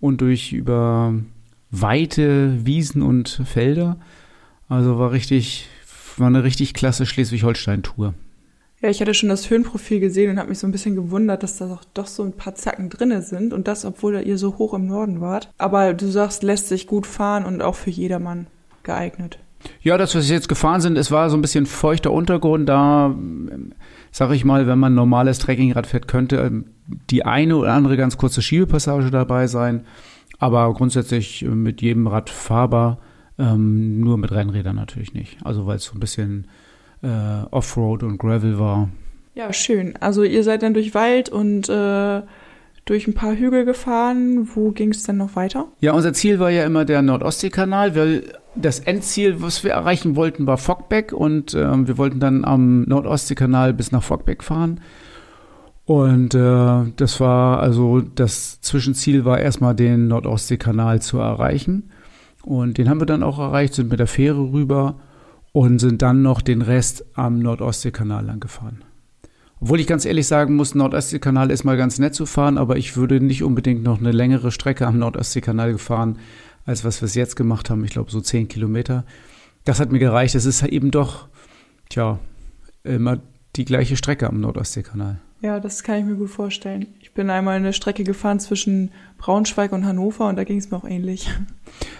und durch über weite Wiesen und Felder. Also war richtig, war eine richtig klasse Schleswig-Holstein-Tour. Ja, ich hatte schon das Höhenprofil gesehen und habe mich so ein bisschen gewundert, dass da doch, doch so ein paar Zacken drinne sind und das, obwohl ihr so hoch im Norden wart. Aber du sagst, lässt sich gut fahren und auch für jedermann geeignet. Ja, das, was wir jetzt gefahren sind, es war so ein bisschen feuchter Untergrund. Da, sag ich mal, wenn man normales Trekkingrad fährt, könnte ähm, die eine oder andere ganz kurze Schiebepassage dabei sein. Aber grundsätzlich äh, mit jedem Rad fahrbar, ähm, nur mit Rennrädern natürlich nicht. Also weil es so ein bisschen äh, Offroad und Gravel war. Ja, schön. Also ihr seid dann durch Wald und äh, durch ein paar Hügel gefahren. Wo ging es dann noch weiter? Ja, unser Ziel war ja immer der Nordostseekanal. Wir das Endziel, was wir erreichen wollten, war Fockbeck und äh, wir wollten dann am Nordostseekanal bis nach Fockbeck fahren. Und äh, das war also das Zwischenziel war erstmal den Nordostseekanal zu erreichen. Und den haben wir dann auch erreicht, sind mit der Fähre rüber und sind dann noch den Rest am Nordostseekanal lang gefahren. Obwohl ich ganz ehrlich sagen muss, Nordostseekanal ist mal ganz nett zu fahren, aber ich würde nicht unbedingt noch eine längere Strecke am Nordostseekanal gefahren, als was wir es jetzt gemacht haben. Ich glaube, so zehn Kilometer. Das hat mir gereicht. Es ist eben doch, tja, immer die gleiche Strecke am Nordostseekanal. Ja, das kann ich mir gut vorstellen. Ich bin einmal eine Strecke gefahren zwischen Braunschweig und Hannover und da ging es mir auch ähnlich.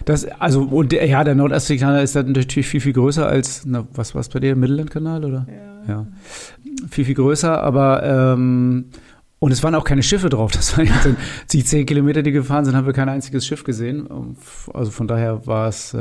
Das, also, und der, ja, der Nordostseekanal ist dann natürlich viel, viel größer als, na, was war es bei dir, Mittellandkanal, oder? Ja. ja. Viel, viel größer, aber, ähm, und es waren auch keine Schiffe drauf. Das waren jetzt die zehn Kilometer, die gefahren sind, haben wir kein einziges Schiff gesehen. Also von daher war es, äh,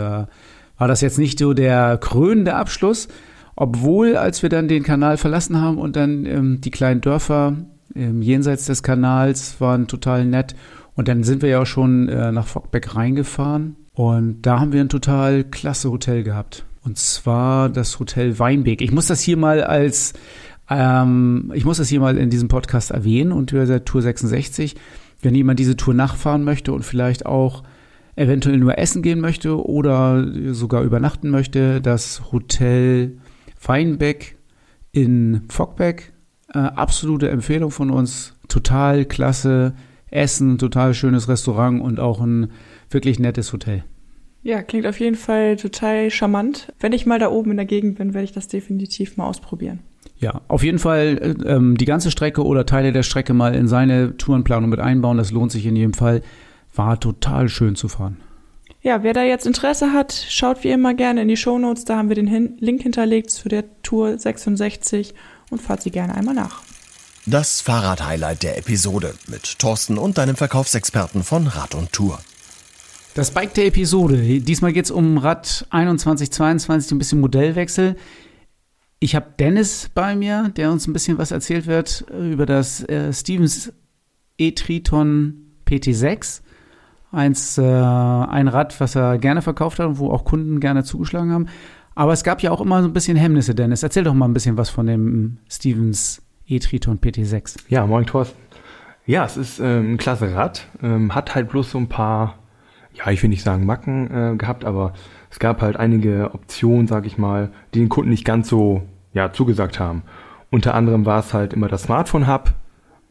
war das jetzt nicht so der krönende Abschluss. Obwohl, als wir dann den Kanal verlassen haben und dann ähm, die kleinen Dörfer jenseits des Kanals waren total nett. Und dann sind wir ja auch schon äh, nach Fockbeck reingefahren. Und da haben wir ein total klasse Hotel gehabt. Und zwar das Hotel Weinbeck. Ich muss das hier mal als, ähm, ich muss das hier mal in diesem Podcast erwähnen und über der Tour 66. Wenn jemand diese Tour nachfahren möchte und vielleicht auch eventuell nur essen gehen möchte oder sogar übernachten möchte, das Hotel Weinbeck in Fockbeck. Äh, absolute Empfehlung von uns. Total klasse Essen, total schönes Restaurant und auch ein wirklich nettes Hotel. Ja, klingt auf jeden Fall total charmant. Wenn ich mal da oben in der Gegend bin, werde ich das definitiv mal ausprobieren. Ja, auf jeden Fall ähm, die ganze Strecke oder Teile der Strecke mal in seine Tourenplanung mit einbauen. Das lohnt sich in jedem Fall. War total schön zu fahren. Ja, wer da jetzt Interesse hat, schaut wie immer gerne in die Show Notes. Da haben wir den Hin Link hinterlegt zu der Tour 66 und fahrt sie gerne einmal nach. Das Fahrrad-Highlight der Episode mit Thorsten und deinem Verkaufsexperten von Rad und Tour. Das Bike der Episode. Diesmal geht es um Rad 2122, ein bisschen Modellwechsel. Ich habe Dennis bei mir, der uns ein bisschen was erzählt wird über das äh, Stevens E-Triton PT6 eins, äh, ein Rad, was er gerne verkauft hat und wo auch Kunden gerne zugeschlagen haben. Aber es gab ja auch immer so ein bisschen Hemmnisse, Dennis. Erzähl doch mal ein bisschen was von dem Stevens E-Triton PT6. Ja, moin Thorsten. Ja, es ist ähm, ein klasse Rad. Ähm, hat halt bloß so ein paar, ja, ich will nicht sagen Macken äh, gehabt, aber es gab halt einige Optionen, sag ich mal, die den Kunden nicht ganz so ja, zugesagt haben. Unter anderem war es halt immer das Smartphone-Hub,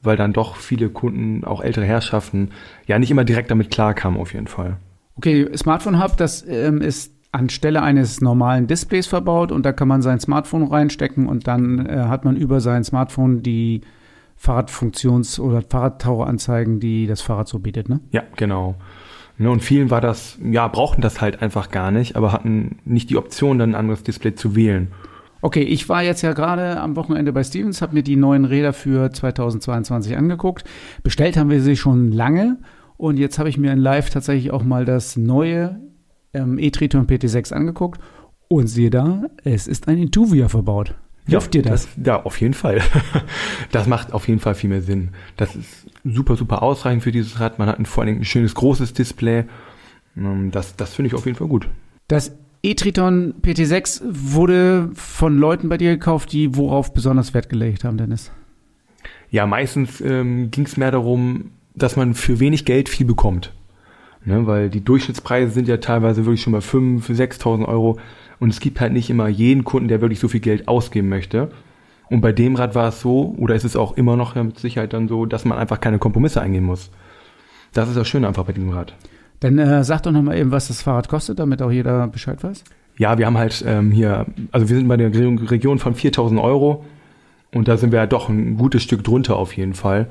weil dann doch viele Kunden, auch ältere Herrschaften, ja nicht immer direkt damit klarkamen auf jeden Fall. Okay, Smartphone Hub, das ähm, ist anstelle eines normalen Displays verbaut und da kann man sein Smartphone reinstecken und dann äh, hat man über sein Smartphone die Fahrradfunktions- oder Fahrradtaueranzeigen, die das Fahrrad so bietet, ne? Ja, genau. Ne, und vielen war das, ja, brauchten das halt einfach gar nicht, aber hatten nicht die Option, dann ein anderes Display zu wählen. Okay, ich war jetzt ja gerade am Wochenende bei Stevens, habe mir die neuen Räder für 2022 angeguckt. Bestellt haben wir sie schon lange und jetzt habe ich mir in Live tatsächlich auch mal das neue ähm, E-Triton PT6 angeguckt und siehe da, es ist ein Intuvia verbaut. Hilft ja, dir das? das? Ja, auf jeden Fall. [LAUGHS] das macht auf jeden Fall viel mehr Sinn. Das ist super, super ausreichend für dieses Rad. Man hat ein, vor allem ein schönes großes Display. Ähm, das, das finde ich auf jeden Fall gut. Das E-Triton PT6 wurde von Leuten bei dir gekauft, die worauf besonders Wert gelegt haben, Dennis? Ja, meistens ähm, ging es mehr darum, dass man für wenig Geld viel bekommt. Ne, weil die Durchschnittspreise sind ja teilweise wirklich schon bei 5.000, 6.000 Euro. Und es gibt halt nicht immer jeden Kunden, der wirklich so viel Geld ausgeben möchte. Und bei dem Rad war es so, oder ist es auch immer noch mit Sicherheit dann so, dass man einfach keine Kompromisse eingehen muss. Das ist das Schöne einfach bei diesem Rad. Dann äh, sag doch nochmal eben, was das Fahrrad kostet, damit auch jeder Bescheid weiß. Ja, wir haben halt ähm, hier, also wir sind bei der Region von 4000 Euro und da sind wir ja doch ein gutes Stück drunter auf jeden Fall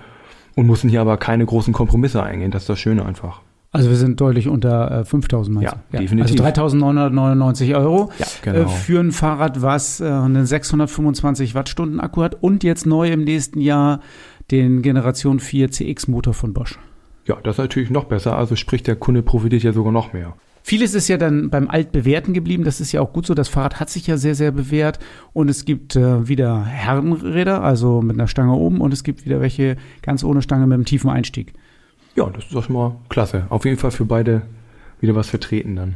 und mussten hier aber keine großen Kompromisse eingehen. Das ist das Schöne einfach. Also wir sind deutlich unter äh, 5000 meinst ja, ja, definitiv. Also 3999 Euro ja, genau. äh, für ein Fahrrad, was äh, einen 625 Wattstunden Akku hat und jetzt neu im nächsten Jahr den Generation 4 CX Motor von Bosch. Ja, das ist natürlich noch besser. Also sprich, der Kunde profitiert ja sogar noch mehr. Vieles ist ja dann beim Altbewährten geblieben. Das ist ja auch gut so. Das Fahrrad hat sich ja sehr, sehr bewährt. Und es gibt äh, wieder Herrenräder, also mit einer Stange oben. Und es gibt wieder welche ganz ohne Stange mit einem tiefen Einstieg. Ja, das ist doch schon mal klasse. Auf jeden Fall für beide wieder was vertreten dann.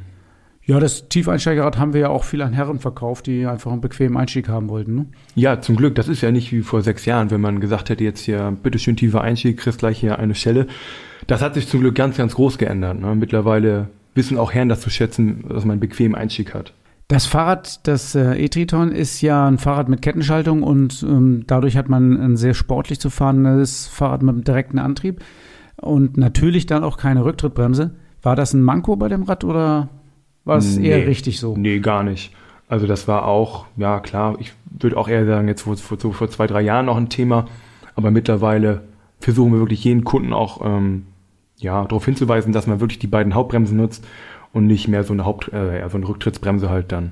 Ja, das Tiefeinsteigerrad haben wir ja auch viel an Herren verkauft, die einfach einen bequemen Einstieg haben wollten. Ne? Ja, zum Glück. Das ist ja nicht wie vor sechs Jahren, wenn man gesagt hätte, jetzt hier, bitteschön tiefer Einstieg, kriegst gleich hier eine Schelle. Das hat sich zum Glück ganz, ganz groß geändert. Ne? Mittlerweile wissen auch Herren das zu schätzen, dass man einen bequemen Einstieg hat. Das Fahrrad, das äh, E-Triton, ist ja ein Fahrrad mit Kettenschaltung und ähm, dadurch hat man ein sehr sportlich zu fahrendes Fahrrad mit einem direkten Antrieb und natürlich dann auch keine Rücktrittbremse. War das ein Manko bei dem Rad oder war es nee, eher richtig so? Nee, gar nicht. Also das war auch, ja klar, ich würde auch eher sagen, jetzt vor, vor, vor zwei, drei Jahren noch ein Thema, Aber mittlerweile versuchen wir wirklich jeden Kunden auch ähm, ja, darauf hinzuweisen, dass man wirklich die beiden Hauptbremsen nutzt und nicht mehr so eine Haupt, äh, so eine Rücktrittsbremse halt dann.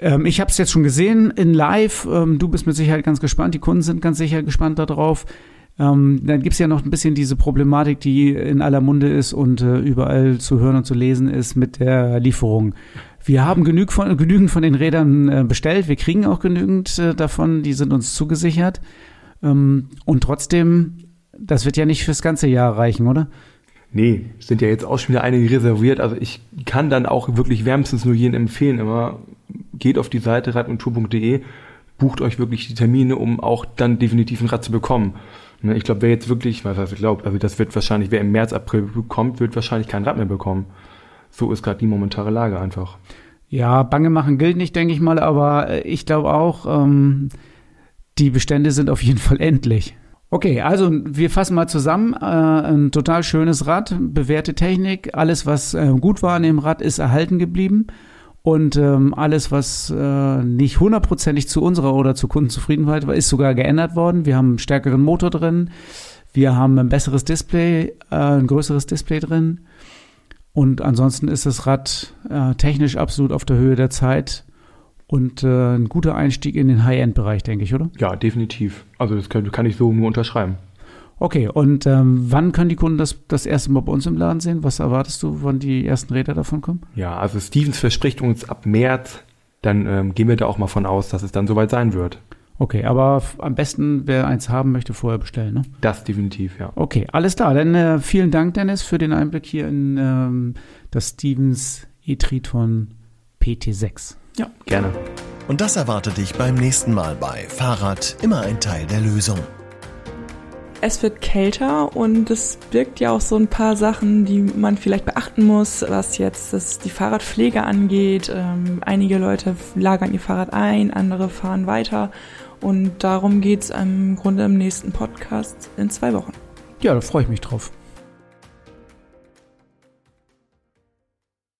Ähm, ich habe es jetzt schon gesehen in Live. Ähm, du bist mit Sicherheit ganz gespannt. Die Kunden sind ganz sicher gespannt darauf. Ähm, dann gibt's ja noch ein bisschen diese Problematik, die in aller Munde ist und äh, überall zu hören und zu lesen ist mit der Lieferung. Wir haben genüg von, genügend von den Rädern äh, bestellt. Wir kriegen auch genügend äh, davon. Die sind uns zugesichert. Ähm, und trotzdem, das wird ja nicht fürs ganze Jahr reichen, oder? Nee, es sind ja jetzt auch schon wieder einige reserviert. Also ich kann dann auch wirklich wärmstens nur jeden empfehlen, immer geht auf die Seite radundtour.de, bucht euch wirklich die Termine, um auch dann definitiv ein Rad zu bekommen. Ne, ich glaube, wer jetzt wirklich, was heißt ich glaube, also das wird wahrscheinlich, wer im März, April bekommt, wird wahrscheinlich kein Rad mehr bekommen. So ist gerade die momentane Lage einfach. Ja, Bange machen gilt nicht, denke ich mal, aber äh, ich glaube auch, ähm, die Bestände sind auf jeden Fall endlich. Okay, also wir fassen mal zusammen. Äh, ein total schönes Rad, bewährte Technik, alles, was äh, gut war an dem Rad, ist erhalten geblieben. Und ähm, alles, was äh, nicht hundertprozentig zu unserer oder zur Kundenzufriedenheit war, ist sogar geändert worden. Wir haben einen stärkeren Motor drin, wir haben ein besseres Display, äh, ein größeres Display drin. Und ansonsten ist das Rad äh, technisch absolut auf der Höhe der Zeit und äh, ein guter Einstieg in den High-End-Bereich, denke ich, oder? Ja, definitiv. Also das kann, kann ich so nur unterschreiben. Okay, und ähm, wann können die Kunden das das erste Mal bei uns im Laden sehen? Was erwartest du, wann die ersten Räder davon kommen? Ja, also Stevens verspricht uns ab März, dann ähm, gehen wir da auch mal von aus, dass es dann soweit sein wird. Okay, aber am besten, wer eins haben möchte, vorher bestellen, ne? Das definitiv, ja. Okay, alles klar. Dann äh, vielen Dank, Dennis, für den Einblick hier in ähm, das Stevens e-Triton PT6. Ja, gerne. Und das erwartet dich beim nächsten Mal bei Fahrrad immer ein Teil der Lösung. Es wird kälter und es birgt ja auch so ein paar Sachen, die man vielleicht beachten muss, was jetzt das, die Fahrradpflege angeht. Ähm, einige Leute lagern ihr Fahrrad ein, andere fahren weiter. Und darum geht's im Grunde im nächsten Podcast in zwei Wochen. Ja, da freue ich mich drauf.